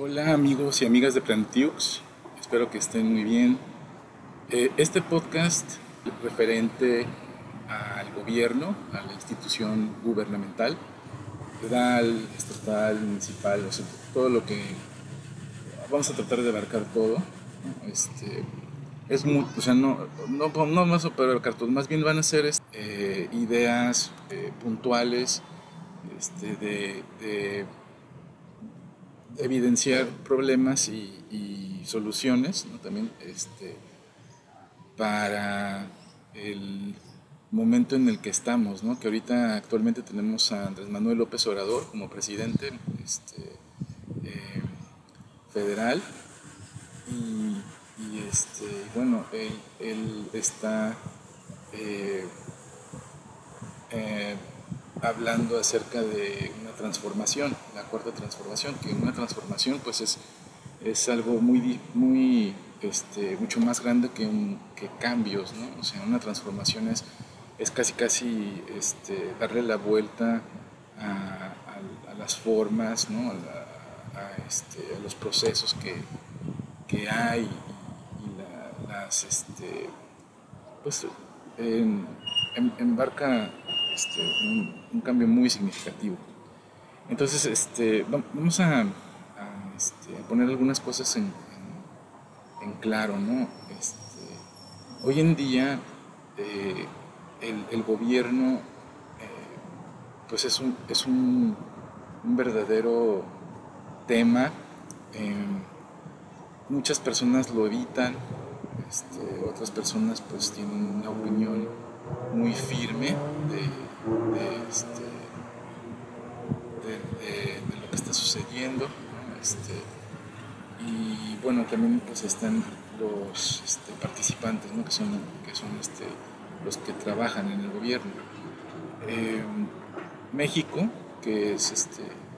Hola amigos y amigas de Plantiux, espero que estén muy bien. Eh, este podcast referente al gobierno, a la institución gubernamental, federal, estatal, municipal, o sea, todo lo que vamos a tratar de abarcar todo. Este, es muy, o sea, no, no, no poder abarcar todo, más bien van a ser eh, ideas eh, puntuales este, de evidenciar problemas y, soluciones también este, para el momento en el que estamos, ¿no? que ahorita actualmente tenemos a Andrés Manuel López Obrador como presidente este, eh, federal y, este, bueno, él, está eh, eh, hablando acerca de una transformación, la cuarta transformación, que una transformación pues es, es algo muy, muy este, mucho más grande que, que cambios, ¿no? O sea, una transformación es, es casi casi este, darle la vuelta a, las formas, ¿no? a, este, a, los procesos que, que hay y, las, este, pues, embarca este, un, cambio muy significativo. Entonces, este, vamos a, este, poner algunas cosas en, claro, ¿no? Este, hoy en día eh, el, gobierno eh, pues es un, es un, verdadero tema. Em, muchas personas lo evitan, otras personas pues tienen una opinión muy firme de, este, de, lo que está sucediendo. Este, y bueno, también pues están los este, participantes, que son, que son los que trabajan en el gobierno. Em, México, que es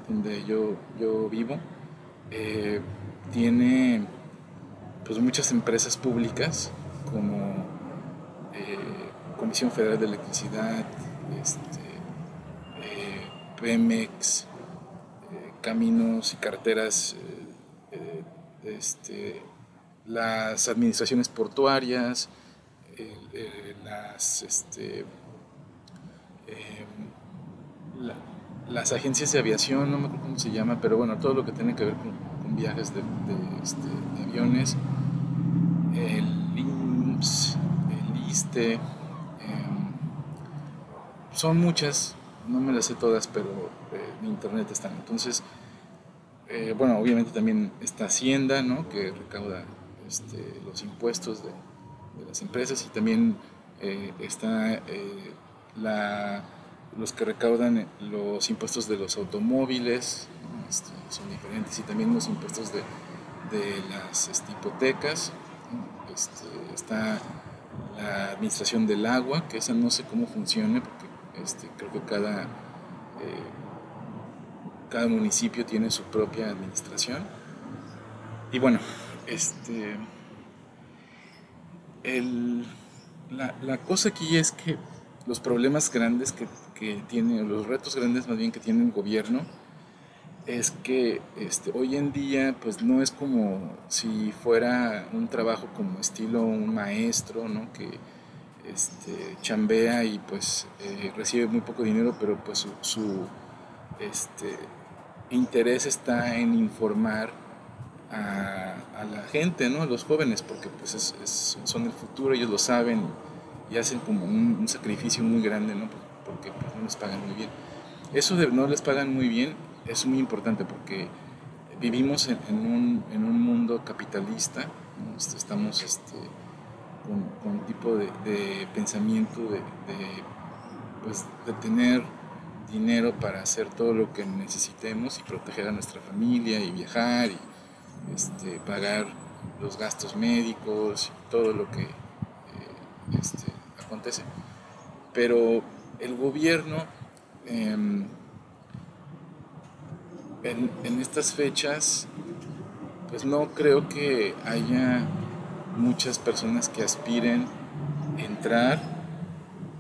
donde yo, yo vivo, eh, tiene pues muchas empresas públicas como eh, Comisión Federal de Electricidad, este, eh, Pemex, eh, caminos y carreteras, eh, este, las administraciones portuarias, las, este, las agencias de aviación, no me acuerdo cómo se llama, pero bueno, todo lo que tiene que ver con, viajes de, de, aviones, el IMSS, el ISTE, son muchas, no me las sé todas, pero eh, en internet están. Entonces, eh, bueno, obviamente también está Hacienda, ¿no? que recauda este, los impuestos de, las empresas y también eh, está la, los que recaudan los impuestos de los automóviles, este, son diferentes, y también los impuestos de, las este, hipotecas. Está la administración del agua, que esa no sé cómo funciona, porque este, creo que cada, eh, cada municipio tiene su propia administración. Y bueno, este, la, cosa aquí es que los problemas grandes que, que, tiene, los retos grandes más bien que tiene el gobierno, es que este, hoy en día pues no es como si fuera un trabajo como estilo un maestro, ¿no? Que, este, chambea y pues eh, recibe muy poco dinero, pero pues su, este, interés está en informar a, la gente, ¿no? a los jóvenes, porque pues son el futuro, ellos lo saben y hacen como un, sacrificio muy grande, ¿no? porque pues, no les pagan muy bien. Eso de no les pagan muy bien es muy importante porque vivimos en, un, mundo capitalista, estamos... Este, con, un tipo de, pensamiento de, pues, de tener dinero para hacer todo lo que necesitemos y proteger a nuestra familia y viajar y este, pagar los gastos médicos y todo lo que eh, este, acontece. Pero el gobierno em, en, en, estas fechas, pues no creo que haya muchas personas que aspiren entrar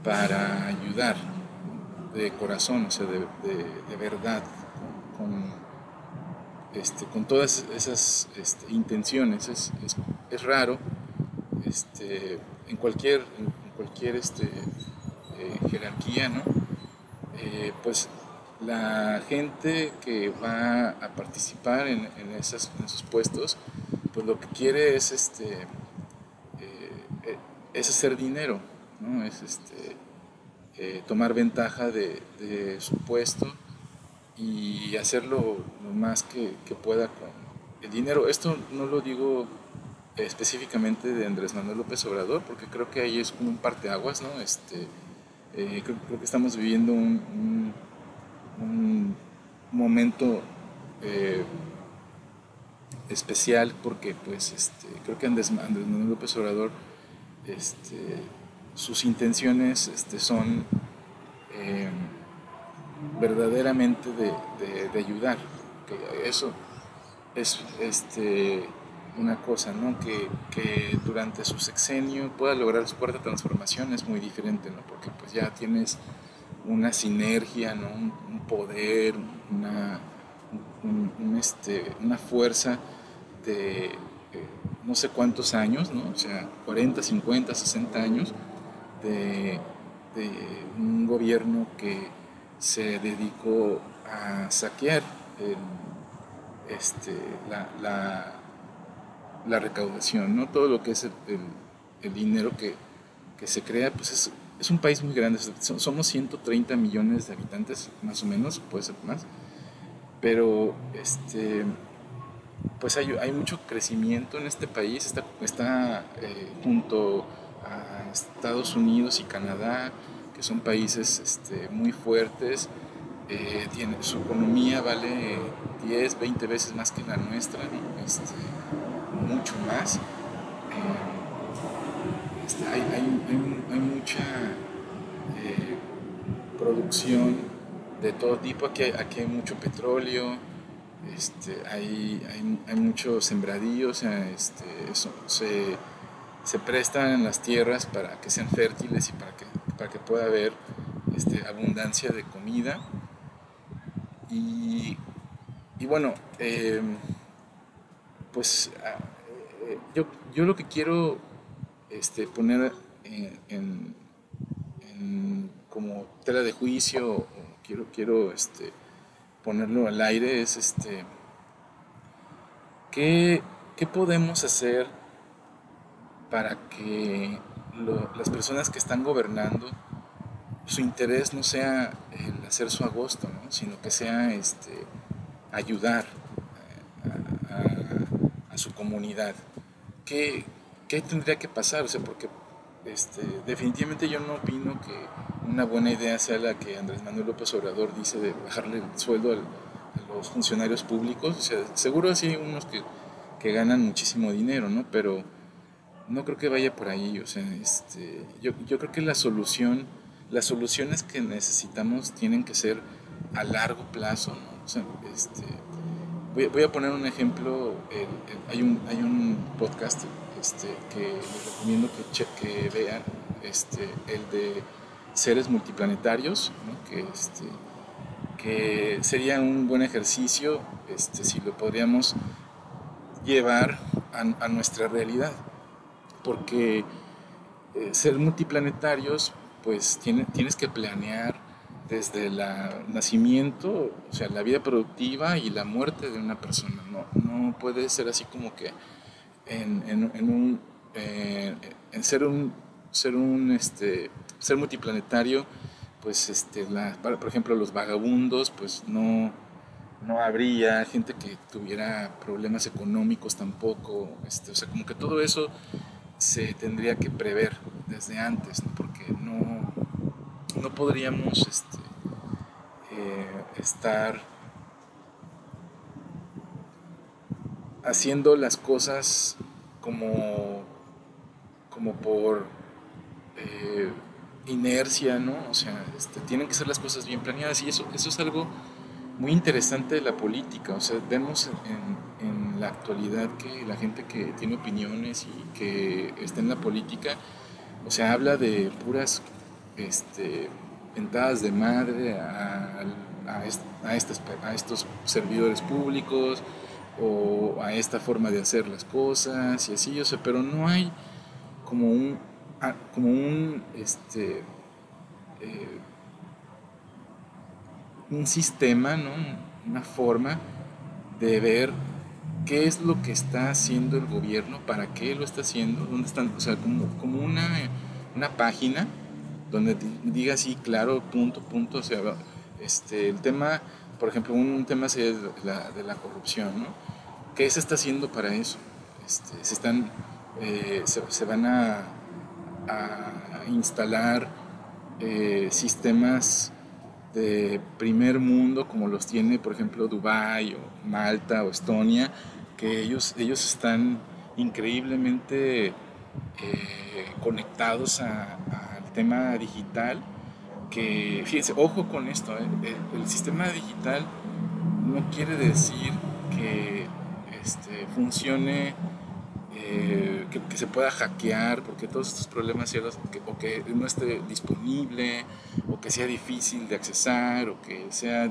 para ayudar de corazón, o sea, de, verdad, con, este, con todas esas este, intenciones. Es, es, raro este, en cualquier, en cualquier este, eh, jerarquía, ¿no? Eh, pues la gente que va a participar en, en, esos puestos, pues lo que quiere es, este, es hacer dinero, ¿no? es este, tomar ventaja de, su puesto y hacerlo lo más que, pueda con el dinero. Esto no lo digo específicamente de Andrés Manuel López Obrador, porque creo que ahí es como un parteaguas, ¿no? Este, eh, creo, que estamos viviendo un, un, momento eh, especial porque pues este, creo que Andrés, Manuel López Obrador este, sus intenciones este, son eh, verdaderamente de, ayudar. Que eso es este, una cosa, ¿no? Que, durante su sexenio pueda lograr su cuarta transformación es muy diferente, ¿no? Porque pues ya tienes una sinergia, ¿no? Un, poder, una, este, una fuerza de eh, no sé cuántos años, ¿no? O sea, 40, 50, 60 años de, un gobierno que se dedicó a saquear este, la, la, recaudación, ¿no? todo lo que es el, dinero que, se crea, pues es, es, un país muy grande, somos 130 millones de habitantes, más o menos, puede ser más, pero este, pues hay, hay mucho crecimiento en este país, está, está eh, junto a Estados Unidos y Canadá, son países este, muy fuertes, eh, tiene, su economía vale 10, 20 veces más que la nuestra, este, mucho más. Eh, este, hay, mucha eh, producción de todo tipo, aquí, aquí hay mucho petróleo, este, hay, hay, muchos sembradíos, este, se, se prestan las tierras para que sean fértiles y para que para que pueda haber este, abundancia de comida. Y, bueno, em, pues eh, yo, yo, lo que quiero este, poner en, como tela de juicio, quiero, quiero este, ponerlo al aire, es este, ¿qué, qué podemos hacer para que las personas que están gobernando, su interés no sea el hacer su agosto, sino que sea este, ayudar a, su comunidad. ¿Qué, ¿Qué, tendría que pasar? O sea, porque este, definitivamente yo no opino que una buena idea sea la que Andrés Manuel López Obrador dice de bajarle el sueldo a los funcionarios públicos. O sea, seguro sí hay unos que, ganan muchísimo dinero, ¿no? Pero no creo que vaya por ahí. O sea, este, yo, yo creo que la solución, las soluciones que necesitamos tienen que ser a largo plazo. ¿no? O sea, este, voy, voy, a poner un ejemplo. hay, un, hay un podcast este, que les recomiendo que, que vean, este, el de seres multiplanetarios, que, este, que sería un buen ejercicio este, si lo podríamos llevar a, a nuestra realidad porque eh, ser multiplanetarios, pues tienes que planear desde el nacimiento, o sea, la vida productiva y la muerte de una persona. No, no puede ser así como que en, en, un, eh, en ser un, ser un, este, ser multiplanetario, pues, este, la, por ejemplo, los vagabundos, pues no, no habría gente que tuviera problemas económicos tampoco, este, o sea, como que todo eso se tendría que prever desde antes, porque no, no podríamos este, eh, estar haciendo las cosas como, como por eh, inercia, ¿no? O sea, este, tienen que ser las cosas bien planeadas y eso, eso es algo muy interesante de la política. O sea, vemos en, la actualidad que la gente que tiene opiniones y que está en la política, o sea, habla de puras este, ventadas de madre a, a, a, a estos servidores públicos o a esta forma de hacer las cosas y así, yo sé, pero no hay como un, como un, este, eh, un sistema, ¿no? una forma de ver qué es lo que está haciendo el gobierno, para qué lo está haciendo, dónde están, o sea, como, como una, una página donde diga así, claro, punto, punto, o sea, este, el tema, por ejemplo, un tema de la, de la corrupción, ¿no? ¿Qué se está haciendo para eso? Este, se, están, eh, se, van a, a instalar eh, sistemas de primer mundo como los tiene por ejemplo Dubái o Malta o Estonia, que ellos, ellos están increíblemente eh, conectados al tema digital, que fíjense, ojo con esto, el, el, sistema digital no quiere decir que este, funcione, eh, que, se pueda hackear, porque todos estos problemas, o que no esté disponible, o que sea difícil de accesar, o que sea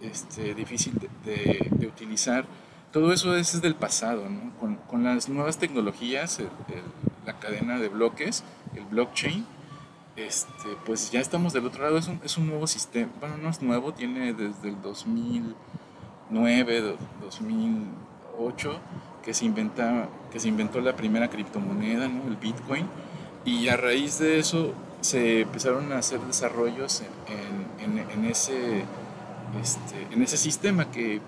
este, difícil de, utilizar, todo eso es del pasado. Con, con, las nuevas tecnologías, la cadena de bloques, el blockchain, este, pues ya estamos del otro lado, es un, es un nuevo sistema, bueno, no es nuevo, tiene desde el 2009, 2000 que se, inventa, que se inventó la primera criptomoneda, ¿no? el Bitcoin, y a raíz de eso se empezaron a hacer desarrollos en, en, en ese, este, en ese sistema que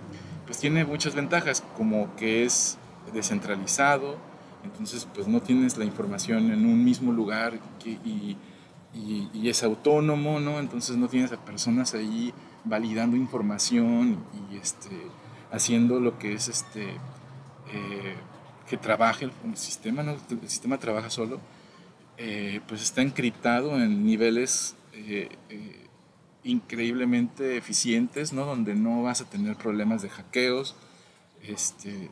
pues tiene muchas ventajas, como que es descentralizado, entonces pues no tienes la información en un mismo lugar y, y, y, es autónomo, ¿no? Entonces no tienes a personas ahí validando información y este haciendo lo que es este, eh, que trabaje el, sistema, ¿no? el sistema trabaja solo, eh, pues está encriptado en niveles eh, increíblemente eficientes, ¿no? donde no vas a tener problemas de hackeos. Este,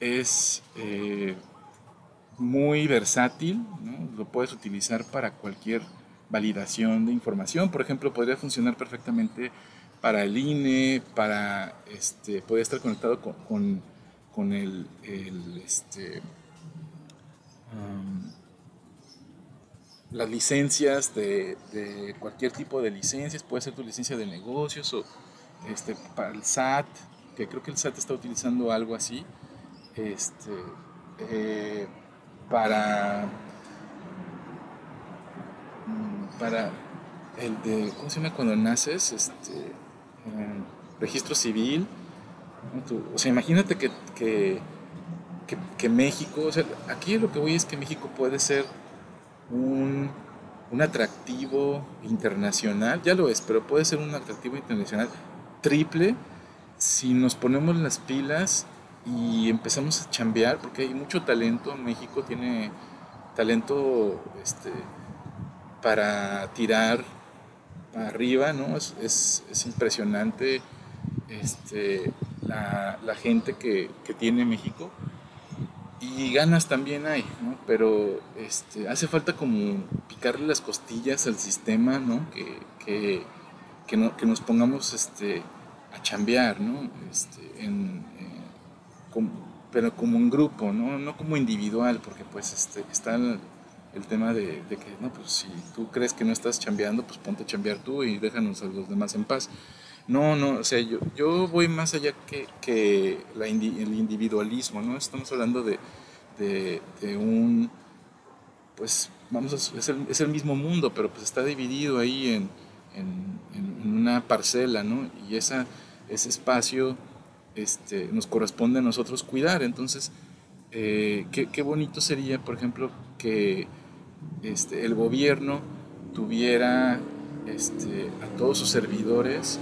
es muy versátil, ¿no? lo puedes utilizar para cualquier validación de información. Por ejemplo, podría funcionar perfectamente para el INE, para, este, poder estar conectado con, con, el, este, las licencias de, cualquier tipo de licencias, puede ser tu licencia de negocios o este, para el SAT, que creo que el SAT está utilizando algo así, este, eh, para, mm, para el de, ¿cómo se llama cuando naces? Este, registro civil. O sea, imagínate que, que, que, México, o sea, aquí lo que voy es que México puede ser un, un atractivo internacional, ya lo es, pero puede ser un atractivo internacional triple si nos ponemos las pilas y empezamos a chambear, porque hay mucho talento, México tiene talento este, para tirar arriba, ¿no? Es, es, impresionante este, la, la gente que, que, tiene México y ganas también hay, ¿no? Pero este, hace falta como picarle las costillas al sistema, ¿no? Que, que, que, no, que nos pongamos este, a chambear, ¿no? Este, en, pero como un grupo, ¿no? No como individual, porque pues este, están el tema de, que, no, pues si tú crees que no estás chambeando, pues ponte a chambear tú y déjanos a los demás en paz. No, no, o sea, yo, yo voy más allá que, que la el individualismo, ¿no? Estamos hablando de, de, un, pues, vamos a, es, el, es el, mismo mundo, pero pues está dividido ahí en, en, en una parcela, ¿no? Y esa, ese espacio este, nos corresponde a nosotros cuidar, entonces, eh, qué, qué bonito sería, por ejemplo, que este, el gobierno tuviera este, a todos sus servidores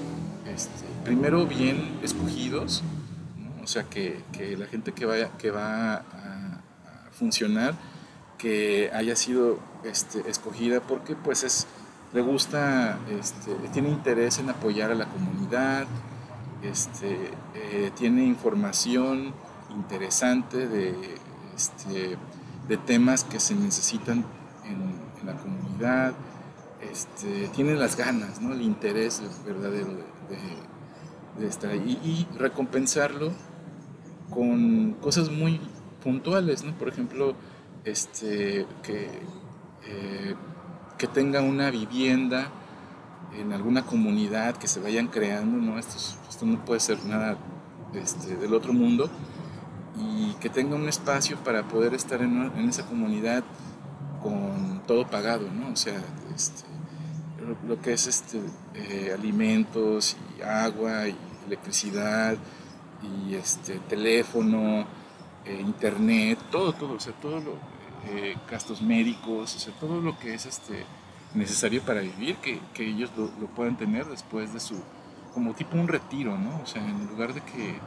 este, primero bien escogidos, o sea, que, la gente que, vaya, que va a, funcionar, que haya sido este, escogida porque pues es, le gusta, este, tiene interés en apoyar a la comunidad, eh, tiene información interesante de, temas que se necesitan en, la comunidad, tiene las ganas, el interés verdadero de, estar ahí y, recompensarlo con cosas muy puntuales, ¿no? por ejemplo, este, que, eh, que tenga una vivienda en alguna comunidad que se vayan creando, ¿no? Esto, esto no puede ser nada este, del otro mundo, y que tenga un espacio para poder estar en, en esa comunidad con todo pagado, ¿no? O sea, este, lo, que es este, eh, alimentos y agua y electricidad y este, teléfono, eh, internet, todo, todo, o sea, todo lo, eh, gastos médicos, o sea, todo lo que es este, necesario para vivir, que, que ellos lo, puedan tener después de su, como tipo un retiro, ¿no? O sea, en lugar de que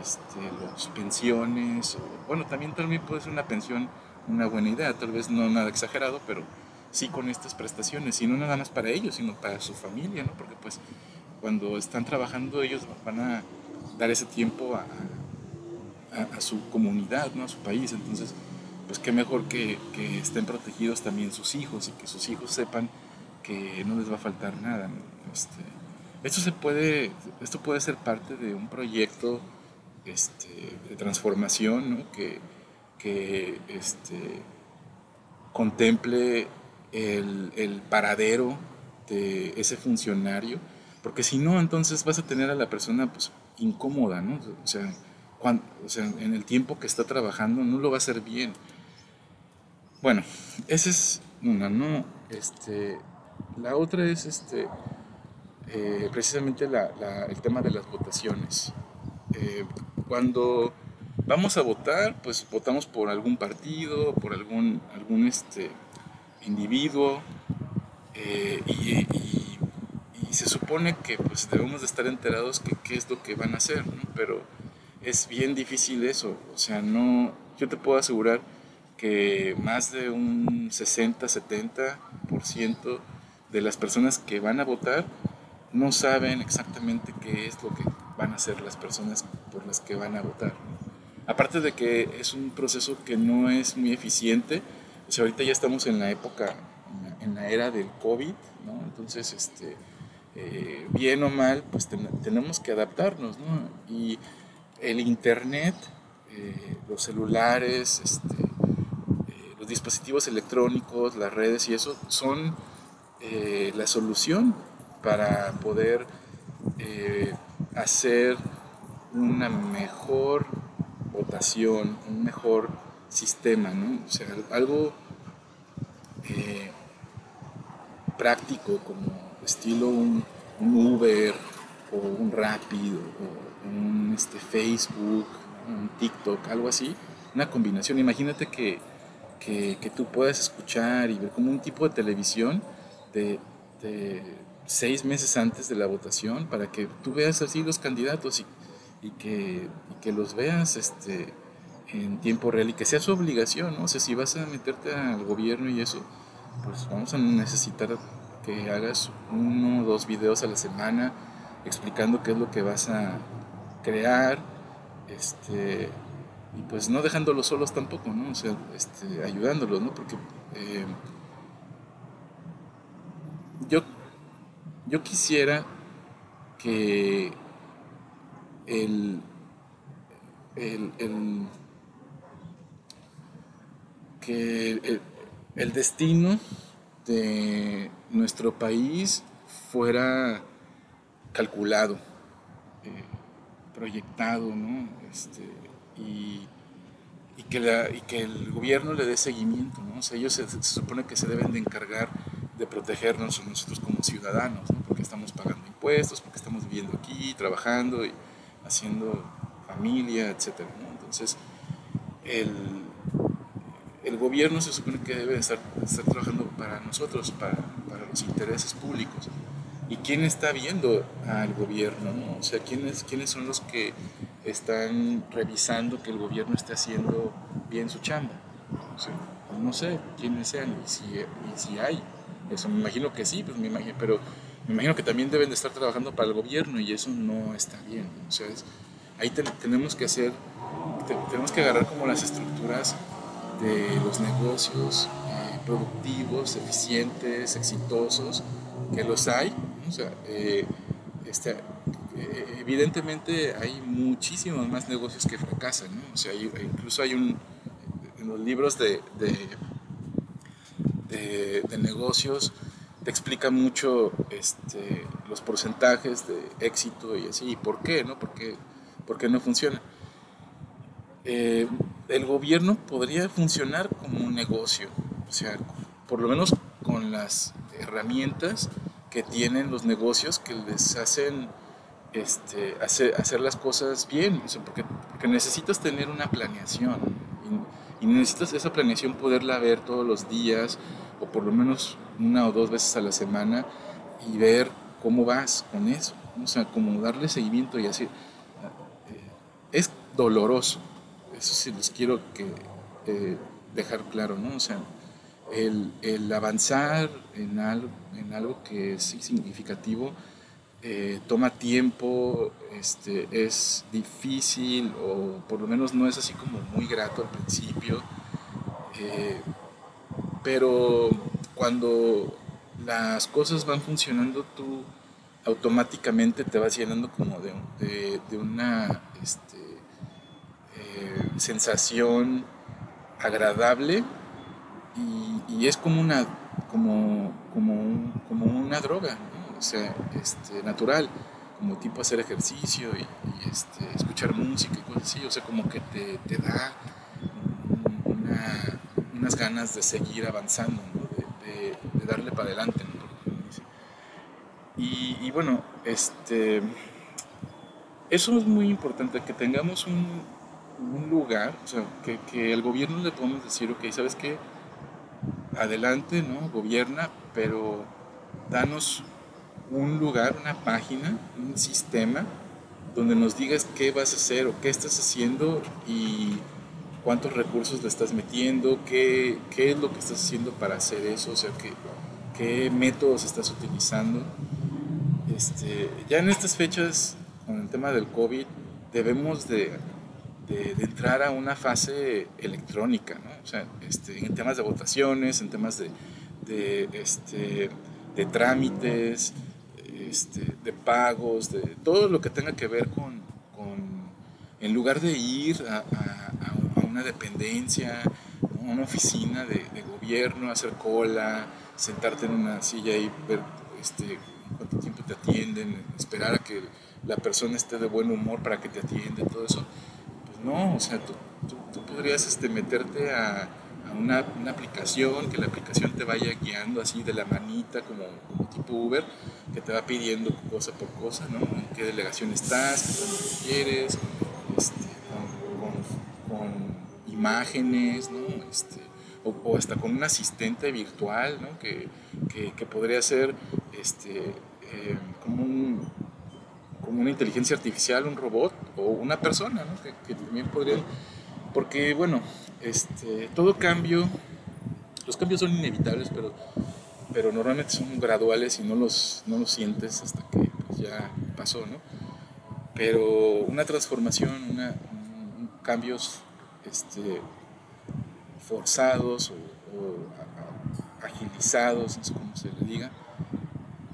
este, los pensiones, bueno, también, también puede ser una pensión una buena idea, tal vez no nada exagerado, pero sí con estas prestaciones, y no nada más para ellos, sino para su familia, ¿no? Porque pues cuando están trabajando ellos van a dar ese tiempo a, su comunidad, ¿no? A su país, entonces pues qué mejor que, que, estén protegidos también sus hijos y que sus hijos sepan que no les va a faltar nada. Este, esto se puede, esto puede ser parte de un proyecto este, de transformación ¿no? que, que este, contemple el, paradero de ese funcionario, porque si no, entonces vas a tener a la persona pues, incómoda, ¿no? O sea, cuando, o sea, en el tiempo que está trabajando no lo va a hacer bien. Bueno, esa es una, ¿no? Este, la otra es este, eh, precisamente el tema de las votaciones. Eh, cuando vamos a votar, pues votamos por algún partido, por algún, algún este, individuo eh, y, se supone que pues debemos de estar enterados que qué es lo que van a hacer, pero es bien difícil eso, o sea, no, yo te puedo asegurar que más de un 60-70% de las personas que van a votar no saben exactamente qué es lo que van a hacer las personas por las que van a votar. Aparte de que es un proceso que no es muy eficiente, pues ahorita ya estamos en la época, en la, era del COVID, ¿no? Entonces, este, eh, bien o mal, pues tenemos que adaptarnos, ¿no? Y el Internet, eh, los celulares, este, eh, los dispositivos electrónicos, las redes y eso son la solución para poder hacer una mejor votación, un mejor sistema, ¿no? O sea, algo práctico como estilo un, Uber o un Rapid o un este, Facebook, un TikTok, algo así, una combinación. Imagínate que, que, tú puedas escuchar y ver como un tipo de televisión de, de, seis meses antes de la votación para que tú veas así los candidatos y, y, que, y que los veas este, en tiempo real y que sea su obligación, ¿no? O sea, si vas a meterte al gobierno y eso, pues vamos a necesitar que hagas uno o dos videos a la semana explicando qué es lo que vas a crear, este, y pues no dejándolos solos tampoco, ¿no? O sea, este, ayudándolos, ¿no? Porque eh, yo, yo quisiera que el, el, el que el, destino de nuestro país fuera calculado, eh, proyectado, ¿no? Este, y, que el gobierno le dé seguimiento, ¿no? O sea, ellos se, supone que se deben de encargar de protegernos nosotros como ciudadanos, ¿no? Porque estamos pagando impuestos, porque estamos viviendo aquí, trabajando y haciendo familia, etc. Entonces, el, el gobierno se supone que debe estar, trabajando para nosotros, para, los intereses públicos. ¿Y quién está viendo al gobierno? O sea, ¿quiénes, ¿quiénes son los que están revisando que el gobierno esté haciendo bien su chamba? no sé quiénes sean y si, y si hay. Eso me imagino que sí, pues me imagino, pero me imagino que también deben de estar trabajando para el gobierno y eso no está bien. O sea, ahí tenemos que hacer, tenemos que agarrar como las estructuras de los negocios, eh, productivos, eficientes, exitosos, que los hay. O sea, eh, este, eh, evidentemente hay muchísimos más negocios que fracasan. ¿no? O sea, incluso hay un, en los libros de, de, negocios, te explica mucho este, los porcentajes de éxito y así, y por qué, ¿no? ¿Por qué, no funciona? El gobierno podría funcionar como un negocio, o sea, por lo menos con las herramientas que tienen los negocios que les hacen este, hacer, hacer las cosas bien, porque, porque, necesitas tener una planeación y, y, necesitas esa planeación poderla ver todos los días o por lo menos una o dos veces a la semana y ver cómo vas con eso, o sea, como darle seguimiento y así. Eh, es doloroso, eso sí les quiero eh, dejar claro, ¿no? O sea, el, avanzar en algo, que es significativo eh, toma tiempo, este, es difícil o por lo menos no es así como muy grato al principio, eh, pero cuando las cosas van funcionando tú automáticamente te vas llenando como de, de una este, sensación agradable y, es como una, como, como, como una droga, o sea, este, natural, como tipo hacer ejercicio y, este, escuchar música y cosas así, o sea, como que te, te da unas ganas de seguir avanzando, de, de, darle para adelante. Y, y, bueno, este, eso es muy importante, que tengamos un, un lugar, o sea, que, que, el gobierno le podemos decir, ok, ¿sabes qué? Adelante, ¿no? Gobierna, pero danos un lugar, una página, un sistema donde nos digas qué vas a hacer o qué estás haciendo y cuántos recursos le estás metiendo, qué, qué es lo que estás haciendo para hacer eso, o sea, qué, qué métodos estás utilizando. Este, ya en estas fechas, con el tema del COVID, debemos de de, entrar a una fase electrónica, ¿no? o sea, este, en temas de votaciones, en temas de, este, de trámites, este, de pagos, de todo lo que tenga que ver con, con en lugar de ir a, a, una dependencia, a una oficina de, de, gobierno, hacer cola, sentarte en una silla y ver este, cuánto tiempo te atienden, esperar a que la persona esté de buen humor para que te atienda, todo eso no, o sea, tú, tú, podrías este, meterte a, a una, una, aplicación, que la aplicación te vaya guiando así de la manita, como, tipo Uber, que te va pidiendo cosa por cosa, ¿no? En qué delegación estás, qué tanto quieres, este, con, con, imágenes, ¿no? Este, o, o, hasta con un asistente virtual, ¿no? Que, que, que podría ser este, eh, como un como una inteligencia artificial, un robot o una persona, ¿no? que, también podrían, porque bueno, este, todo cambio, los cambios son inevitables, pero, pero normalmente son graduales y no los, no los sientes hasta que pues, ya pasó, ¿no? Pero una transformación, un, cambios este, forzados o, o, agilizados, no sé cómo se le diga,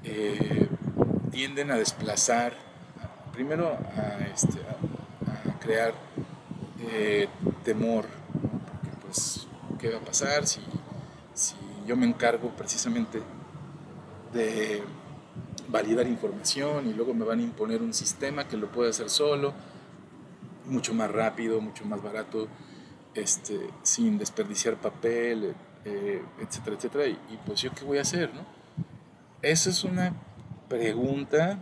eh, tienden a desplazar primero a, este, crear eh, temor, porque pues, ¿qué va a pasar si, si yo me encargo precisamente de validar información y luego me van a imponer un sistema que lo puede hacer solo, mucho más rápido, mucho más barato, este, sin desperdiciar papel, eh, etcétera, etcétera. Y, y, pues yo qué voy a hacer, ¿no? Esa es una pregunta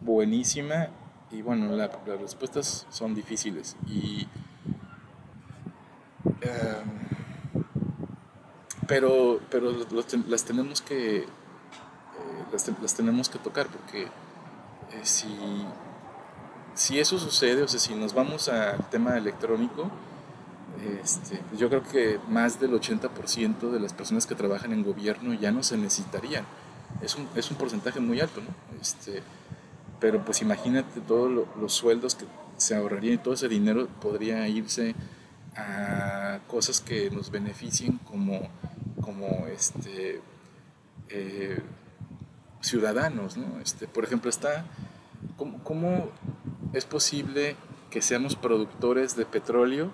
buenísima y bueno, las respuestas son difíciles y em, pero, pero las tenemos que eh, las, tenemos que tocar porque eh, si, si eso sucede, o sea, si nos vamos al tema electrónico, este, yo creo que más del 80% de las personas que trabajan en gobierno ya no se necesitarían. Es un, es un porcentaje muy alto, ¿no? Este, pero pues imagínate todos los sueldos que se ahorrarían y todo ese dinero podría irse a cosas que nos beneficien como, como este, eh, ciudadanos. ¿no? Este, por ejemplo, está, ¿cómo, ¿cómo, es posible que seamos productores de petróleo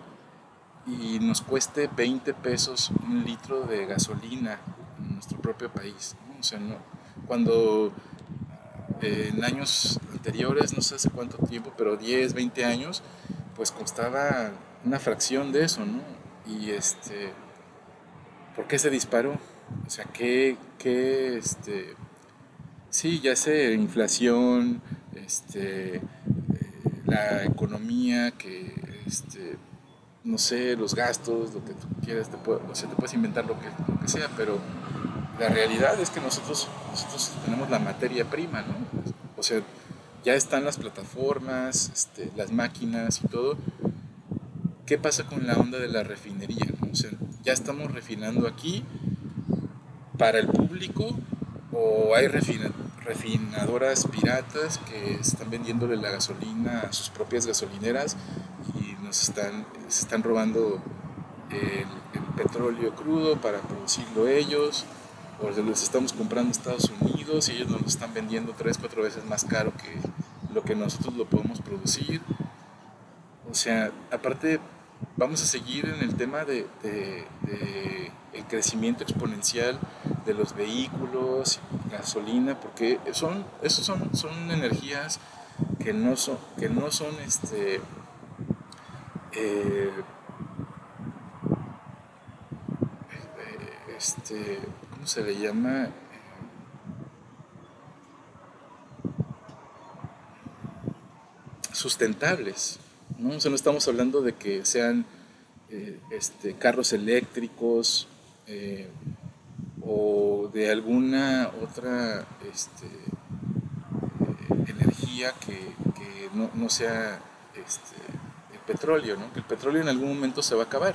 y nos cueste 20 pesos un litro de gasolina en nuestro propio país? O sea, no, cuando en años anteriores, no sé hace cuánto tiempo, pero 10, 20 años, pues costaba una fracción de eso, ¿no? Y este, ¿por qué se disparó? O sea, ¿qué, qué este, sí, ya sé, inflación, este, eh, la economía, que, este, no sé, los gastos, lo que tú quieras, te o sea, te puedes inventar lo que, lo que sea, pero la realidad es que nosotros, nosotros tenemos la materia prima, ¿no? O sea, ya están las plataformas, este, las máquinas y todo. ¿Qué pasa con la onda de la refinería? O sea, ya estamos refinando aquí para el público o hay refinadoras piratas que están vendiéndole la gasolina a sus propias gasolineras y nos están, están robando el petróleo crudo para producirlo ellos los estamos comprando en Estados Unidos y ellos nos lo están vendiendo tres, cuatro veces más caro que lo que nosotros lo podemos producir. O sea, aparte vamos a seguir en el tema de, el crecimiento exponencial de los vehículos, gasolina, porque son, esos son, son energías que no son, que no son este, eh, este se le llama? sustentables. ¿no? O sea, no estamos hablando de que sean eh, este, carros eléctricos eh, o de alguna otra este, eh, energía que, no, sea este, el petróleo, ¿no? que el petróleo en algún momento se va a acabar.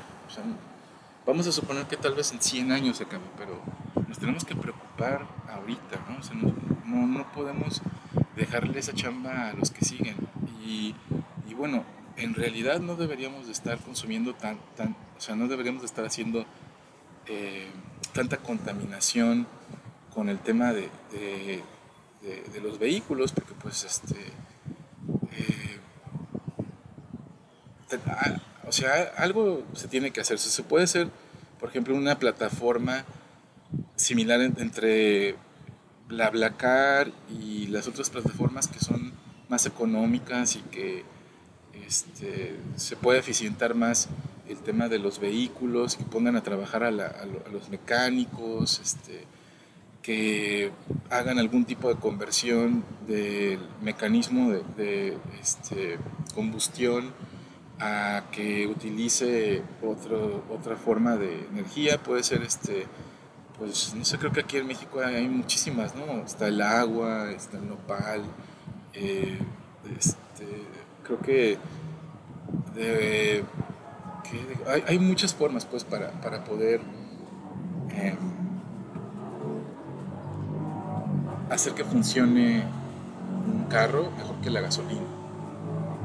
vamos a suponer que tal vez en 100 años se acabe, pero tenemos que preocupar ahorita, ¿no? no, podemos dejarle esa chamba a los que siguen. Y, bueno, en realidad no deberíamos de estar consumiendo tan, o sea, no deberíamos de estar haciendo eh, tanta contaminación con el tema de, los vehículos, porque pues este... Eh, o sea, algo se tiene que hacer. Se puede hacer, por ejemplo, una plataforma similar entre BlaBlaCar y las otras plataformas que son más económicas y que este, se puede eficientar más el tema de los vehículos, que pongan a trabajar a, los mecánicos, este, que hagan algún tipo de conversión del mecanismo de, este, combustión a que utilice otra forma de energía, puede ser este, pues no sé, creo que aquí en México hay muchísimas, ¿no? Está el agua, está el nopal, eh, este, creo que, hay, muchas formas pues para, poder eh, hacer que funcione un carro mejor que la gasolina.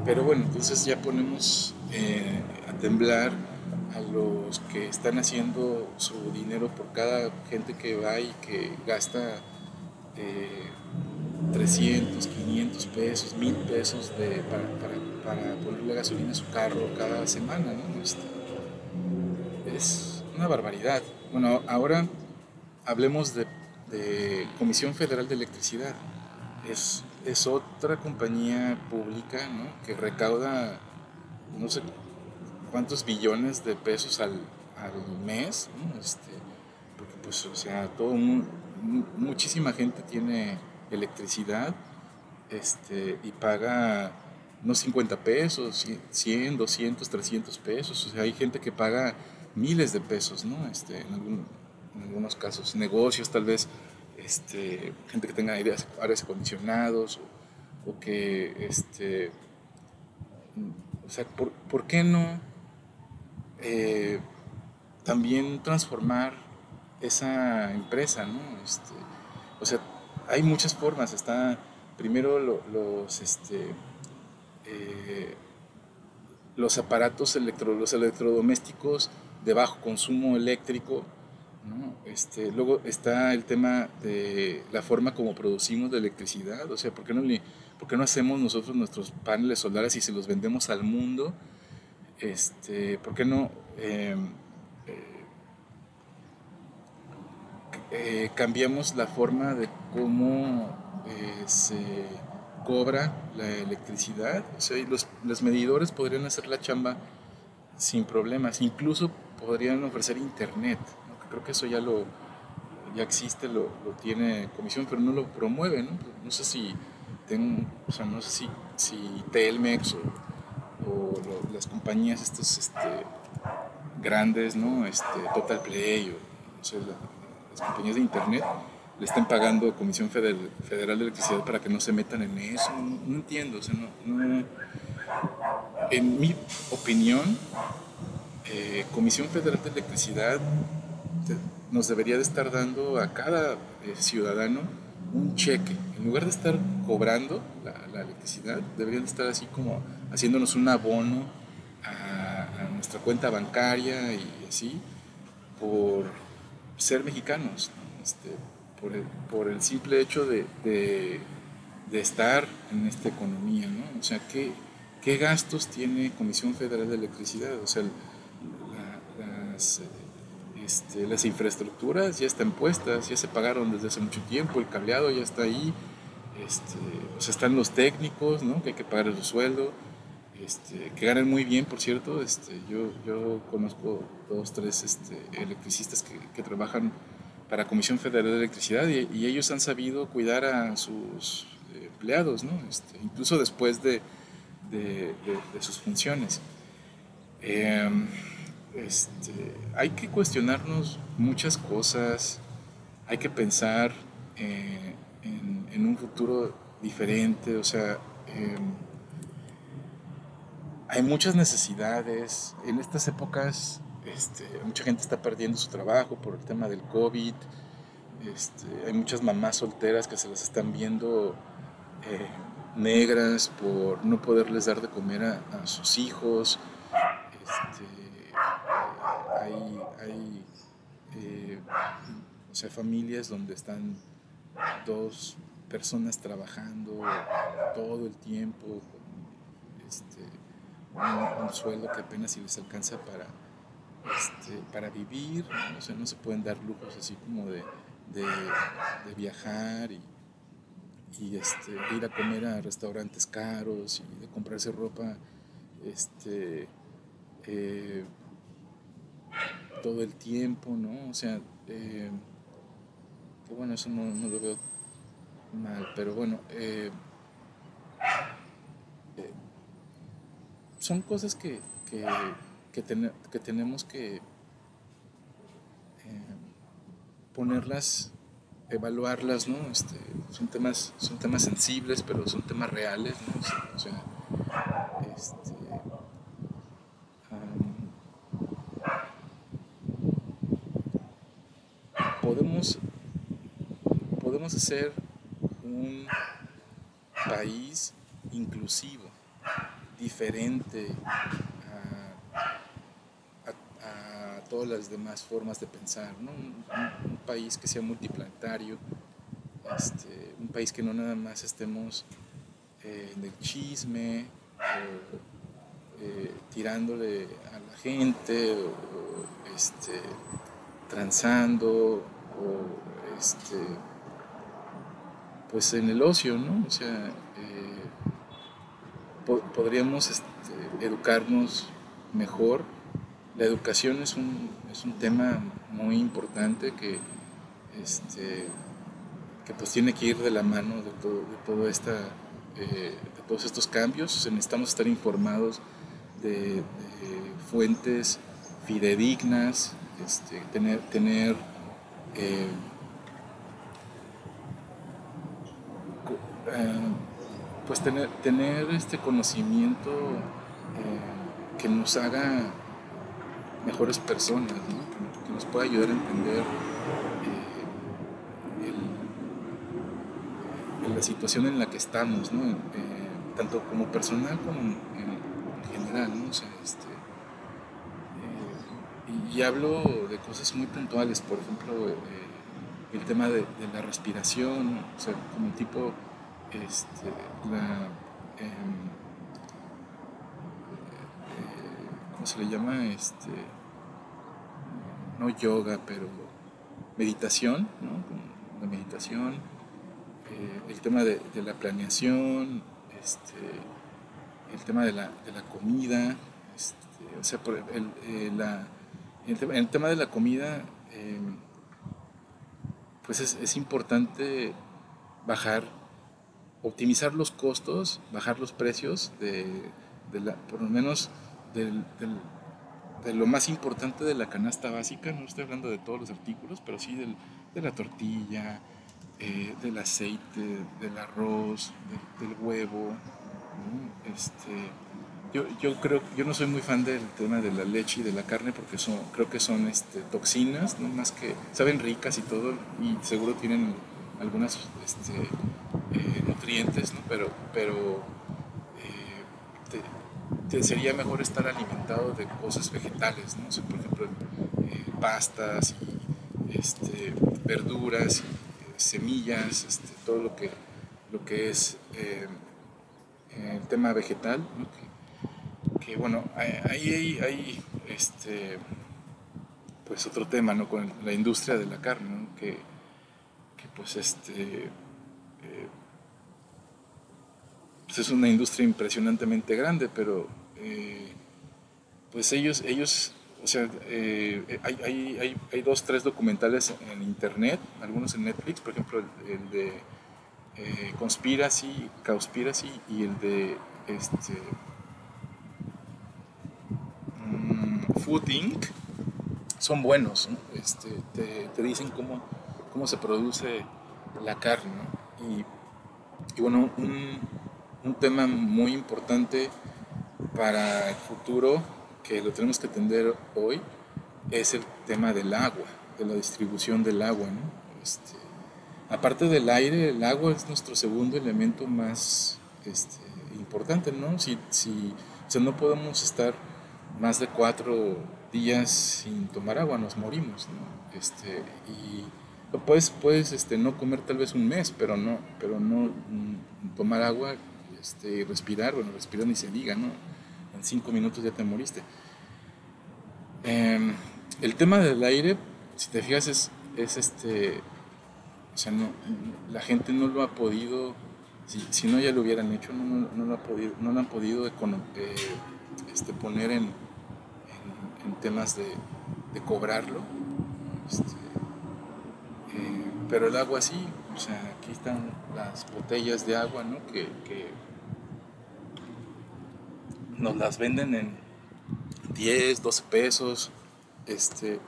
Pero bueno, entonces ya ponemos eh, a temblar a los que están haciendo su dinero por cada gente que va y que gasta 300, eh, 500 pesos, 1000 pesos de, para, ponerle gasolina a su carro cada semana. Este, es una barbaridad. Bueno, ahora hablemos de, Comisión Federal de Electricidad. Es, es otra compañía pública que recauda, no sé cuántos billones de pesos al, al mes, este, porque pues, o sea, todo muchísima gente tiene electricidad este, y paga no 50 pesos, 100, 200, 300 pesos, o sea, hay gente que paga miles de pesos, ¿no? Este, en, algunos casos, negocios tal vez, este, gente que tenga aires, acondicionados o, que, este, o sea, ¿por, ¿por qué no eh, también transformar esa empresa, ¿no? Este, o sea, hay muchas formas. Está primero los, este, eh, los aparatos electro, los electrodomésticos de bajo consumo eléctrico, este, luego está el tema de la forma como producimos la electricidad, o sea, ¿por qué no, por qué no hacemos nosotros nuestros paneles solares y se los vendemos al mundo? Este, ¿Por qué no em, eh, eh, cambiamos la forma de cómo eh, se cobra la electricidad? O sea, los, los medidores podrían hacer la chamba sin problemas, incluso podrían ofrecer internet creo que eso ya lo ya existe, lo, lo tiene comisión, pero no lo promueve, ¿no? No sé si tengo, o sea, no sé si, si Telmex o, las compañías estas este, grandes, ¿no? Este, Total Play o las compañías de internet le están pagando Comisión Federal, Federal de Electricidad para que no se metan en eso. No, entiendo, o sea, no, en mi opinión, eh, Comisión Federal de Electricidad nos debería de estar dando a cada eh, ciudadano un cheque. En lugar de estar cobrando la, electricidad, deberían de estar así como haciéndonos un abono a, nuestra cuenta bancaria y así, por ser mexicanos, este, por, el, por, el, simple hecho de, de, estar en esta economía. ¿no? O sea, ¿qué, ¿qué gastos tiene Comisión Federal de Electricidad? O sea, las este, las infraestructuras ya están puestas, ya se pagaron desde hace mucho tiempo, el cableado ya está ahí, este, o sea, están los técnicos, ¿no? que hay que pagar su sueldo, este, que ganan muy bien, por cierto. Este, yo, conozco dos, tres este, electricistas que, trabajan para Comisión Federal de Electricidad y, ellos han sabido cuidar a sus empleados, ¿no? Este, incluso después de, sus funciones. Eh, este, hay que cuestionarnos muchas cosas, hay que pensar eh, en, un futuro diferente, o sea, em, hay muchas necesidades. En estas épocas, este, mucha gente está perdiendo su trabajo por el tema del COVID. Este, hay muchas mamás solteras que se las están viendo eh, negras por no poderles dar de comer a, sus hijos. Este, hay, eh, o sea, familias donde están dos personas trabajando todo el tiempo este, un, sueldo que apenas si les alcanza para, este, para vivir, o sea, no se pueden dar lujos así como de, viajar y, y este, ir a comer a restaurantes caros y de comprarse ropa este, eh, todo el tiempo, ¿no? O sea, eh, bueno, eso no, lo veo mal, pero bueno, eh, son cosas que, que, que, que tenemos que ponerlas, evaluarlas, ¿no? Este, son, temas, son temas sensibles, pero son temas reales, ¿no? Este, podemos, podemos hacer un país inclusivo, diferente a, todas las demás formas de pensar, un, país que sea multiplanetario, este, un país que no nada más estemos eh, en el chisme o eh, tirándole a la gente o, este, transando o este, pues en el ocio, ¿no? O sea, eh, podríamos este, educarnos mejor. La educación es un, es un tema muy importante que, este, que pues tiene que ir de la mano de, todo, todo esta, eh, de todos estos cambios. necesitamos estar informados de, fuentes fidedignas, este, tener, tener eh, eh, pues tener, tener este conocimiento eh, que nos haga mejores personas, que, nos pueda ayudar a entender la situación en la que estamos, tanto como personal como en, general. ¿no? este, y hablo de cosas muy puntuales, por ejemplo, eh, el tema de, la respiración, o sea, como tipo, este, la, em, eh, ¿cómo se le llama? Este, no yoga, pero meditación, ¿no? La meditación, eh, el tema de, la planeación, este, el tema de la, comida, este, o sea, por el, el, tema de la comida, em, pues es, importante bajar, optimizar los costos, bajar los precios de, la, por lo menos del, de lo más importante de la canasta básica, no estoy hablando de todos los artículos, pero sí de la tortilla, eh, del aceite, del arroz, del, huevo. Este, yo, yo, creo, yo no soy muy fan del tema de la leche y de la carne porque son, creo que son este, toxinas, ¿no? más que saben ricas y todo, y seguro tienen algunas este, ¿no? pero, pero te, sería mejor estar alimentado de cosas vegetales, ¿no? por ejemplo, eh, pastas este, verduras, semillas, este, todo lo que, lo que es eh, el tema vegetal, que, bueno, ahí hay, este, pues otro tema, ¿no? Con la industria de la carne, que, que, pues este pues es una industria impresionantemente grande, pero eh, pues ellos, ellos, o sea, eh, hay, hay, hay, dos, tres documentales en internet, algunos en Netflix, por ejemplo, el, de eh, Conspiracy, Conspiracy y el de este, mm, Food Inc. son buenos, este, te, te, dicen cómo, cómo se produce la carne. Y, y bueno, un, un tema muy importante para el futuro que lo tenemos que atender hoy es el tema del agua, de la distribución del agua. Este, aparte del aire, el agua es nuestro segundo elemento más este, importante. ¿no? Si, si, no podemos estar más de cuatro días sin tomar agua, nos morimos. ¿no? Este, y puedes, puedes este, no comer tal vez un mes, pero no, pero no mm, tomar agua este, respirar, bueno, respirar ni se diga, ¿no? En cinco minutos ya te moriste. Em, el tema del aire, si te fijas, es, es este, o sea, no, la gente no lo ha podido, si, no ya lo hubieran hecho, no, no, lo, ha podido, no han podido eh, este, poner en, en, temas de, de cobrarlo. Este, eh, pero el agua sí, o sea, aquí están las botellas de agua, ¿no? que nos las venden en 10, 12 pesos, este,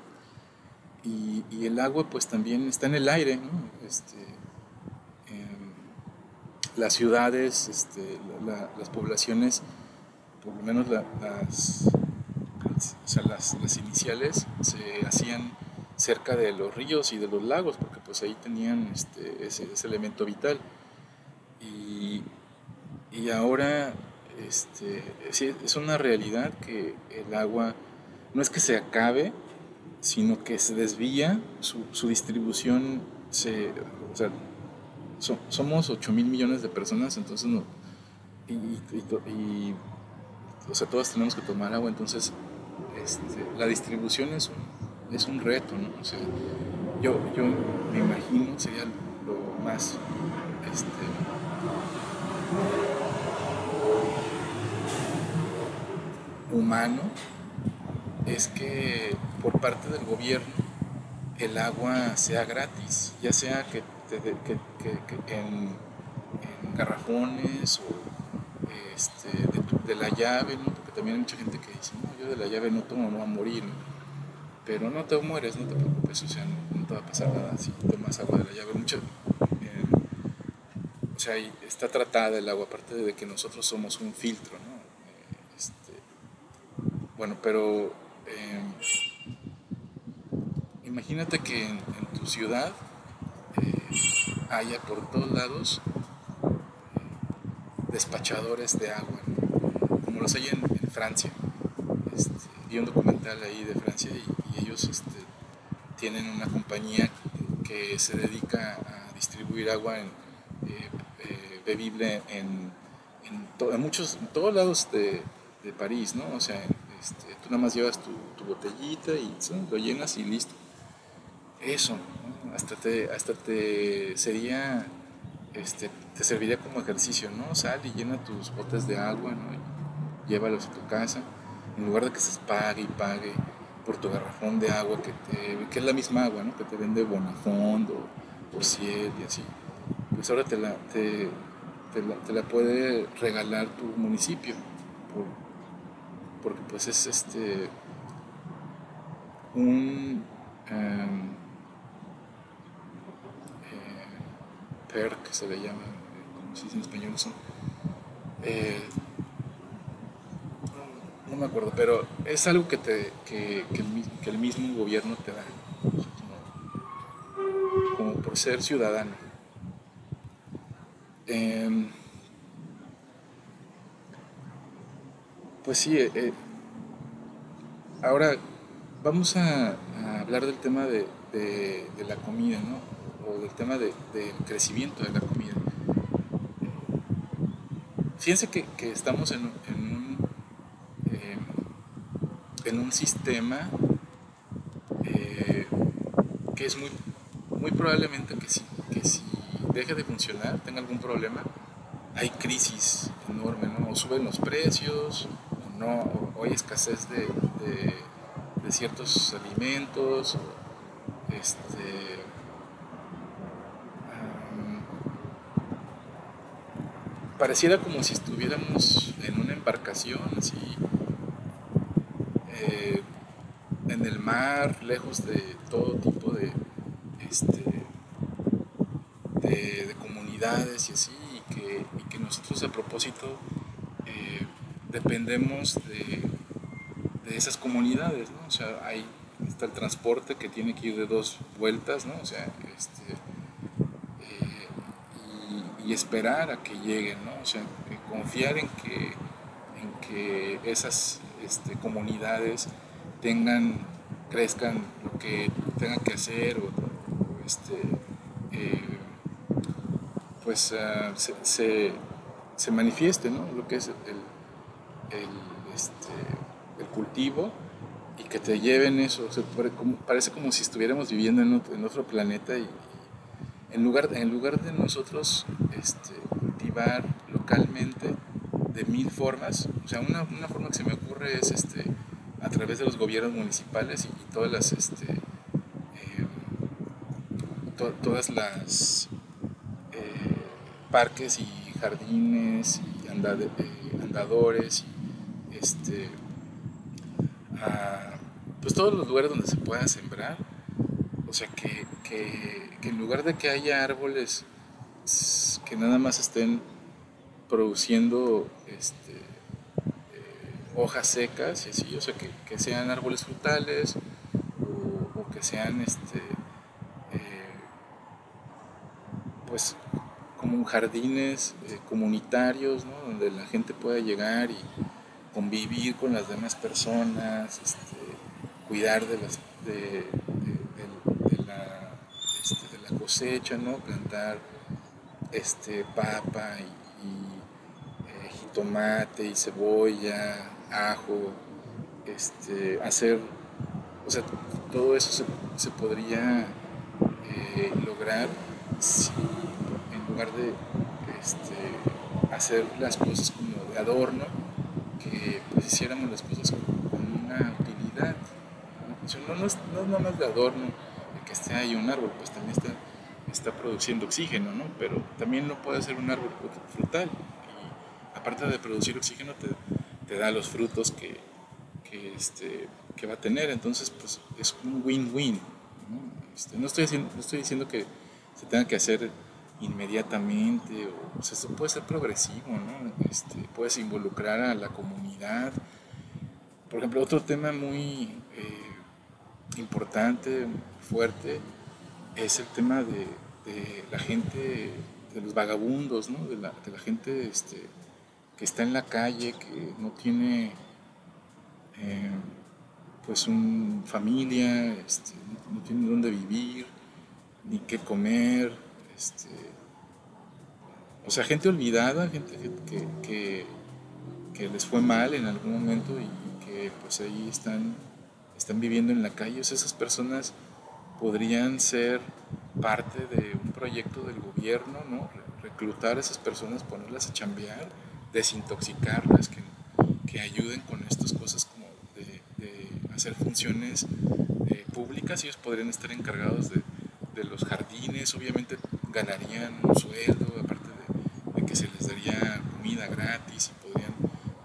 y, el agua pues también está en el aire, este, em, las ciudades, este, las poblaciones, por lo menos las, las, iniciales, se hacían cerca de los ríos y de los lagos, porque pues ahí tenían este, ese, elemento vital. Y, y ahora este, es una realidad que el agua no es que se acabe, sino que se desvía, su, distribución se... O sea, somos 8 mil millones de personas, entonces no... Y, o sea, todas tenemos que tomar agua, entonces este, la distribución es un, es un reto, ¿no? O sea, yo, yo me imagino, sería lo más... Este, humano es que por parte del gobierno el agua sea gratis, ya sea que, en, garrafones o este, de, la llave, porque también hay mucha gente que dice, no, yo de la llave no tomo, no va a morir, pero no te mueres, no te preocupes, o sea, no, te va a pasar nada si tomas agua de la llave. Mucha, eh, o sea, está tratada el agua, aparte de que nosotros somos un filtro, ¿no? Bueno, pero em, imagínate que en, tu ciudad eh, haya por todos lados eh, despachadores de agua, como los hay en, Francia. Este, vi un documental ahí de Francia y, ellos este, tienen una compañía que se dedica a distribuir agua en, eh, eh, bebible en, en, muchos, todos lados de, París, ¿no? O sea, tú nada más llevas tu, botellita y lo llenas y listo. Eso, hasta te, hasta te sería, este, te serviría como ejercicio, ¿no? Sal y llena tus botes de agua, ¿no? llévalos a tu casa, en lugar de que se pague y pague por tu garrafón de agua que, te, que es la misma agua, ¿no? Que te vende Bonafont o por y así. Pues ahora te la, te, te la, puede regalar tu municipio, porque pues es este un em, que se le llama, como se dice en español, son, eh, no, me acuerdo, pero es algo que, te, que, el, mismo gobierno te da, como, por ser ciudadano. Em, pues sí, eh, eh, ahora vamos a, hablar del tema de, de la comida, ¿no? del tema del crecimiento de la comida. Fíjense que, estamos en, un, eh, en un sistema eh, que es muy, muy probablemente que si, que si deje de funcionar, tenga algún problema, hay crisis enorme, ¿no? O suben los precios, o, no, hay escasez de, de, ciertos alimentos, este, pareciera como si estuviéramos en una embarcación así eh, en el mar, lejos de todo tipo de, este, de, comunidades y así, y que, nosotros a propósito dependemos de, de, esas comunidades, ¿no? O sea, hay, está el transporte que tiene que ir de dos vueltas, ¿no? O sea, este, y esperar a que lleguen, ¿no? O sea, confiar en que, en que esas este, comunidades tengan, crezcan lo que tengan que hacer o, este, eh, pues uh, se, se, manifieste, ¿no? Lo que es el, el, este, el cultivo y que te lleven eso. O sea, parece como si estuviéramos viviendo en otro, planeta y, en lugar, en lugar de nosotros este, cultivar localmente de mil formas, o sea, una, una, forma que se me ocurre es este, a través de los gobiernos municipales y, todas las, este, eh, todas las eh, parques y jardines y eh, andadores y este, pues todos los lugares donde se pueda sembrar, o sea, que, que en lugar de que haya árboles que nada más estén produciendo este, eh, hojas secas y así, o sea, que, sean árboles frutales o, que sean este, eh, pues como jardines eh, comunitarios, donde la gente pueda llegar y convivir con las demás personas, este, cuidar de, las, de, la, este, de la cosecha, ¿no? plantar este, papa y, eh, jitomate y cebolla, ajo, este, hacer, o sea, todo eso se, podría eh, lograr en lugar de este, hacer las cosas como de adorno, que pues hiciéramos las cosas con, una utilidad. ¿no? No, es, no es nada más de adorno que esté ahí un árbol, pues también está está produciendo oxígeno, ¿no? Pero también no puede ser un árbol frutal. Y aparte de producir oxígeno, te, da los frutos que, que, este, que va a tener. Entonces, pues es un win-win. ¿no? Este, no, estoy no estoy diciendo que se tenga que hacer inmediatamente, o, sea, eso puede ser progresivo, ¿no? Este, puedes involucrar a la comunidad. Por ejemplo, otro tema muy eh, importante, fuerte, es el tema de, la gente, de los vagabundos, ¿no? de, la, gente este, que está en la calle, que no tiene, eh, pues un familia, este, no tienen dónde vivir, ni qué comer, este, o sea, gente olvidada, gente que, les fue mal en algún momento y que pues ahí están, viviendo en la calle. esas personas podrían ser parte de un proyecto del gobierno, ¿no? Reclutar a esas personas, ponerlas a chambear, desintoxicarlas, que, ayuden con estas cosas como de, hacer funciones eh, públicas. Ellos podrían estar encargados de, de los jardines, obviamente ganarían un sueldo, aparte que se les daría comida gratis y podrían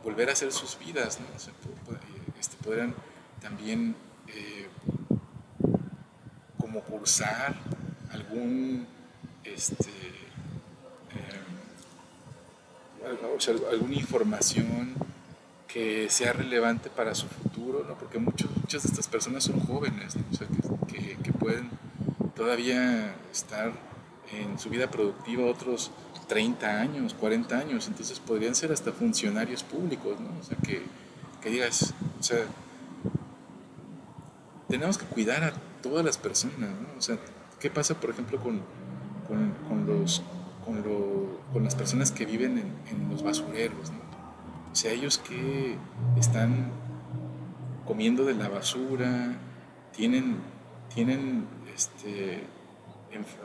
volver a hacer sus vidas, ¿no? este, podrían también eh, como cursar algún este, eh, alguna información que sea relevante para su futuro, ¿no? porque muchas de estas personas son jóvenes, o sea, que pueden todavía estar en su vida productiva otros 30 años, 40 años, entonces podrían ser hasta funcionarios públicos, ¿no? O sea, que, que digas, o sea, tenemos que cuidar a todas las personas, ¿no? O sea, ¿qué pasa, por ejemplo, con, con, los, con, lo, con, las personas que viven en, los basureros, ¿no? O sea, ellos que están comiendo de la basura, tienen, tienen este,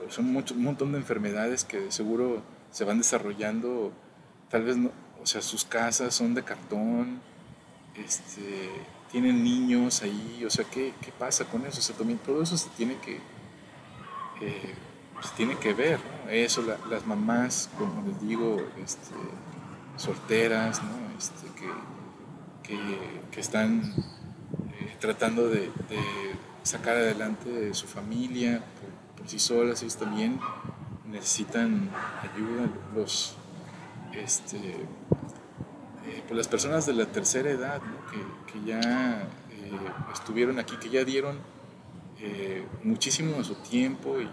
son un montón de enfermedades que seguro se van desarrollando, tal vez no, o sea, sus casas son de cartón, este, tienen niños ahí, o sea, ¿qué, qué pasa con eso? O sea, también todo eso se tiene que, eh, se tiene que ver, Eso, las mamás, como les digo, este, solteras, ¿no? Este, que, que, están eh, tratando de, de sacar adelante su familia por, sí solas, ellos también necesitan ayuda. Los, este, eh, pues las personas de la tercera edad que, que, ya eh, estuvieron aquí, que ya dieron eh, muchísimo de su tiempo y,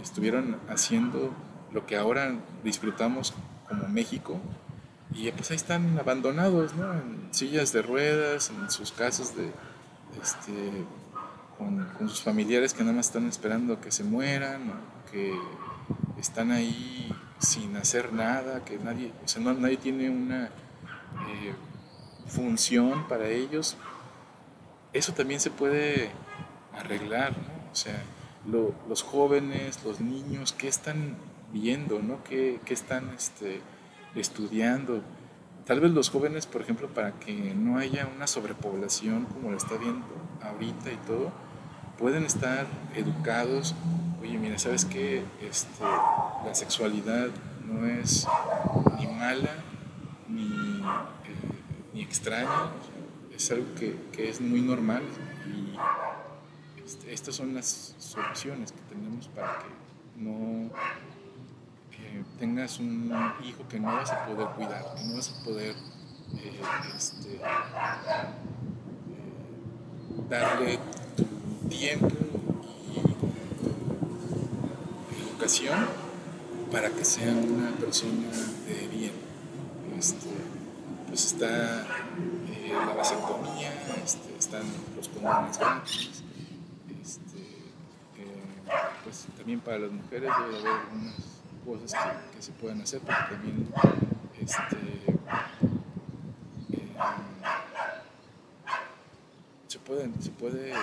estuvieron haciendo lo que ahora disfrutamos como México. Y pues ahí están abandonados, ¿no? En sillas de ruedas, en sus casas de, este, con, sus familiares que nada más están esperando que se mueran, que están ahí sin hacer nada, que nadie, o sea, no, nadie tiene una eh, función para ellos. Eso también se puede arreglar, ¿no? O sea, los jóvenes, los niños, ¿qué están viendo, ¿no? ¿Qué, qué están este, estudiando? Tal vez los jóvenes, por ejemplo, para que no haya una sobrepoblación como lo está viendo ahorita y todo, pueden estar educados, oye, mira, ¿sabes qué? Este, la sexualidad no es ni mala ni, eh, ni extraña, es algo que, que, es muy normal y este, estas son las soluciones que tenemos para que no tengas un hijo que no vas a poder cuidar, que no vas a poder eh, este, eh, darle tiempo y para que sea una persona de bien. Este, pues está eh, la vasectomía, este, están los condones gratis, este, eh, pues también para las mujeres debe haber algunas cosas que, se puedan hacer porque también este, eh, se, pueden, se puede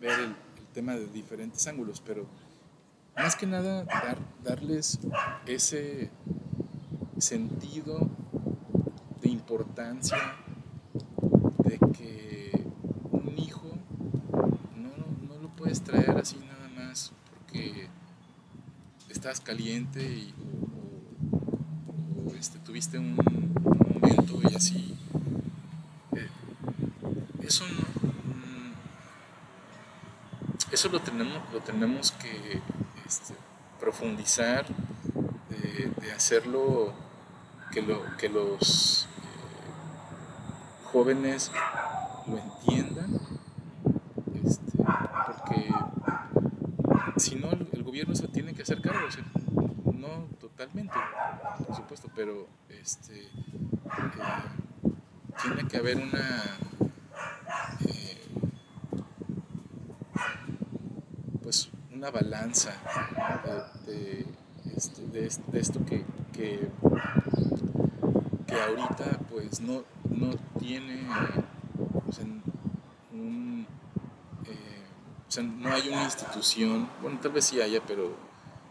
ver el, tema de diferentes ángulos, pero más que nada dar, darles ese sentido de importancia de que un hijo no, no lo puedes traer así nada más porque estás caliente y, o, este, tuviste un, momento y así. Eh, eso no, eso lo tenemos, lo tenemos que este, profundizar, de, hacerlo que, lo, que los eh, jóvenes lo entiendan, este, porque si no el, gobierno se tiene que hacer cargo, no totalmente, por supuesto, pero este, eh, tiene que haber una... Eh, una balanza de, este, de, esto que, que, ahorita pues no, no tiene un, eh, no hay una institución, bueno tal vez sí haya, pero,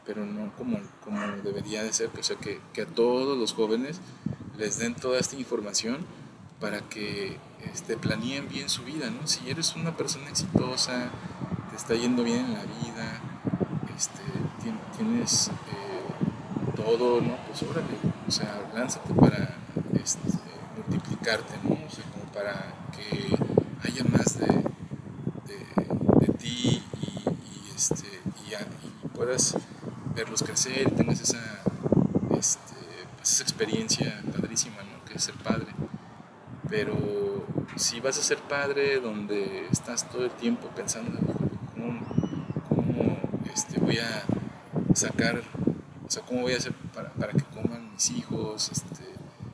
pero no como, como debería de ser, o sea que, que a todos los jóvenes les den toda esta información para que este, planeen bien su vida, ¿no? Si eres una persona exitosa, te está yendo bien en la vida, tienes eh, todo, ¿no? Pues órale, o sea, lánzate para este, multiplicarte, ¿no? O sea, como para que haya más de, de, ti y, este, y, puedas verlos crecer, tengas esa, este, pues esa experiencia padrísima, ¿no? Que es ser padre. Pero si vas a ser padre donde estás todo el tiempo pensando cómo, cómo este, voy a sacar, o sea, cómo voy a hacer para, para que coman mis hijos, este,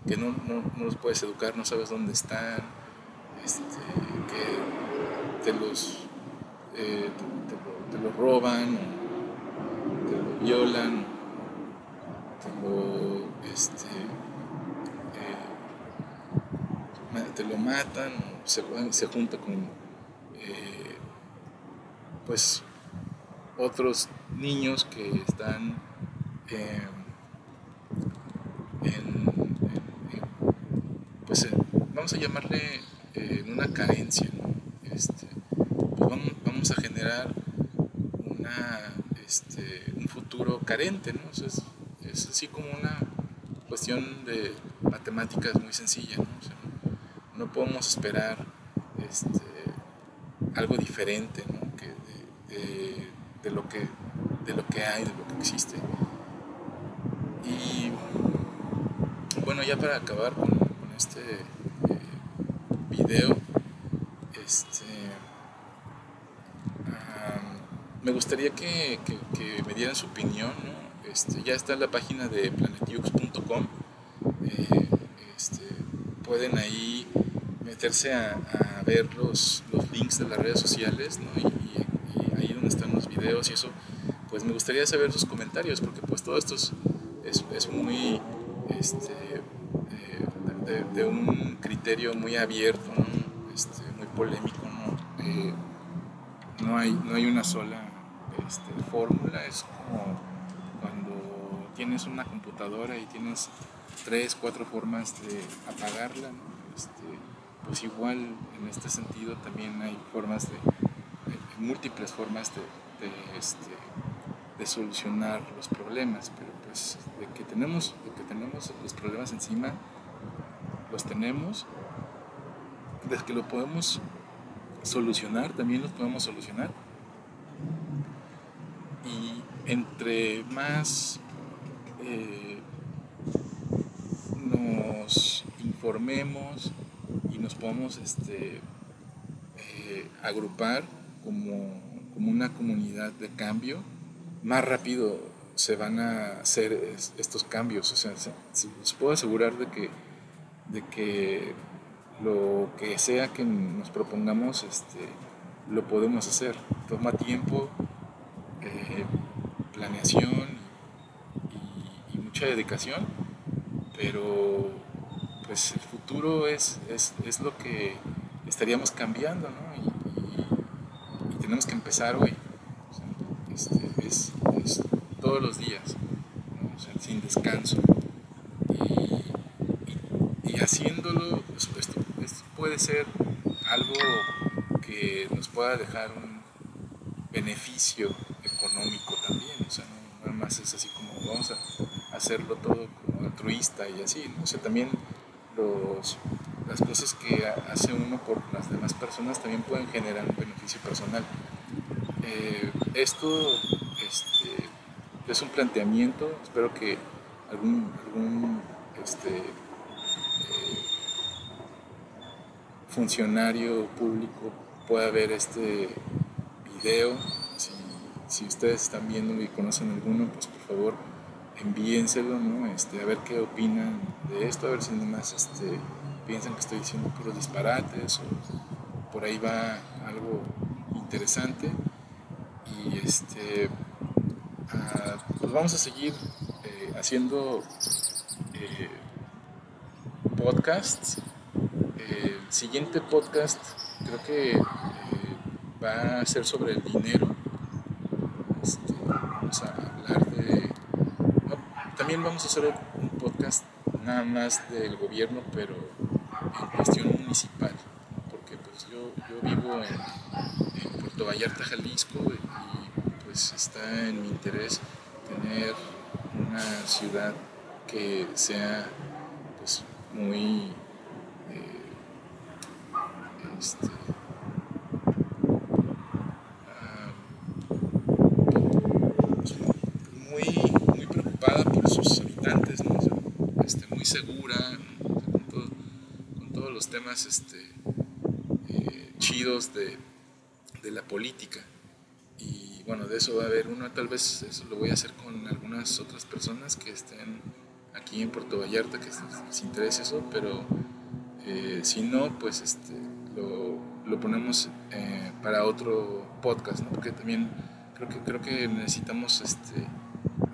que no, no, no, los puedes educar, no sabes dónde están, este, que te los, eh, te, lo, roban, te lo violan, te lo, este, te lo matan, se, se junta con eh, pues otros niños que están en, pues vamos a llamarle en una carencia, este, pues vamos, a generar una, este, un futuro carente, ¿no? es, así como una cuestión de matemáticas muy sencilla, ¿no? no podemos esperar este, algo diferente de, lo que, de lo que hay, de lo que existe. Y bueno, ya para acabar con, este eh, video, este, me gustaría que, me dieran su opinión. Este, ya está en la página de planetiux.com. Eh, este, pueden ahí meterse a, ver los, los, links de las redes sociales, ¿no ahí donde están los videos y eso, pues me gustaría saber sus comentarios, porque pues todo esto es, es, muy, este, eh, de, un criterio muy abierto, este, muy polémico, ¿no? Eh, no, hay, no hay una sola este, fórmula, es como cuando tienes una computadora y tienes tres, cuatro formas de apagarla, pues igual en este sentido también hay formas de, múltiples formas de, este, de, solucionar los problemas, pero pues de que tenemos, de que tenemos los problemas encima, los tenemos, de que lo podemos solucionar, también los podemos solucionar. Y entre más eh, nos informemos, nos podamos este, eh, agrupar como, una comunidad de cambio, más rápido se van a hacer estos cambios. O sea, les puedo asegurar de que, de que lo que sea que nos propongamos, este, lo podemos hacer. Toma tiempo, eh, planeación y, mucha dedicación, pero pues el futuro es, es, lo que estaríamos cambiando, ¿no? Tenemos que empezar hoy. este, es, todos los días, sin descanso. Y, haciéndolo, pues, esto, puede ser algo que nos pueda dejar un beneficio económico también. O sea, no, nada más es así como vamos a hacerlo todo como altruista y así. O sea, también los, las cosas que hace uno por las demás personas también pueden generar un beneficio personal. Eh, esto este, es un planteamiento, espero que algún, este, eh, funcionario público pueda ver este video. Si, si ustedes están viendo y conocen alguno, pues por favor envíenselo, ¿no? Este, a ver qué opinan de esto, a ver si nomás este, piensan que estoy diciendo puros disparates o por ahí va algo interesante. Y este, ah, pues vamos a seguir eh, haciendo eh, podcasts. el siguiente podcast creo que va a ser sobre el dinero. Este, vamos a hablar de... también vamos a hacer un podcast nada más del gobierno, pero municipal, porque pues yo, yo vivo en, Puerto Vallarta, Jalisco, y pues está en mi interés tener una ciudad que sea pues muy eh, este, segura, con, todos los temas este, eh, chidos de, la política. Y bueno, de eso va a haber uno, tal vez eso lo voy a hacer con algunas otras personas que estén aquí en Puerto Vallarta, que les interese eso, pero eh, si no, pues este, lo, ponemos eh, para otro podcast, porque también creo que, necesitamos este,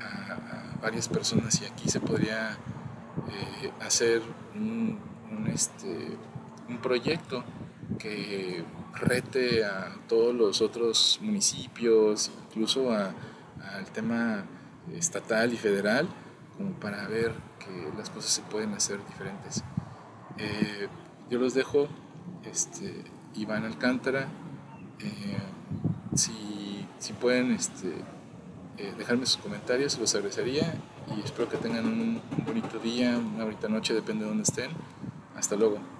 a varias personas y aquí se podría hacer un, este, un proyecto que rete a todos los otros municipios, incluso al tema estatal y federal, como para ver que las cosas se pueden hacer diferentes. Eh, yo los dejo, este, Iván Alcántara, eh, si, pueden este, dejarme sus comentarios, los agradecería y espero que tengan un bonito día, una bonita noche, depende de dónde estén. Hasta luego.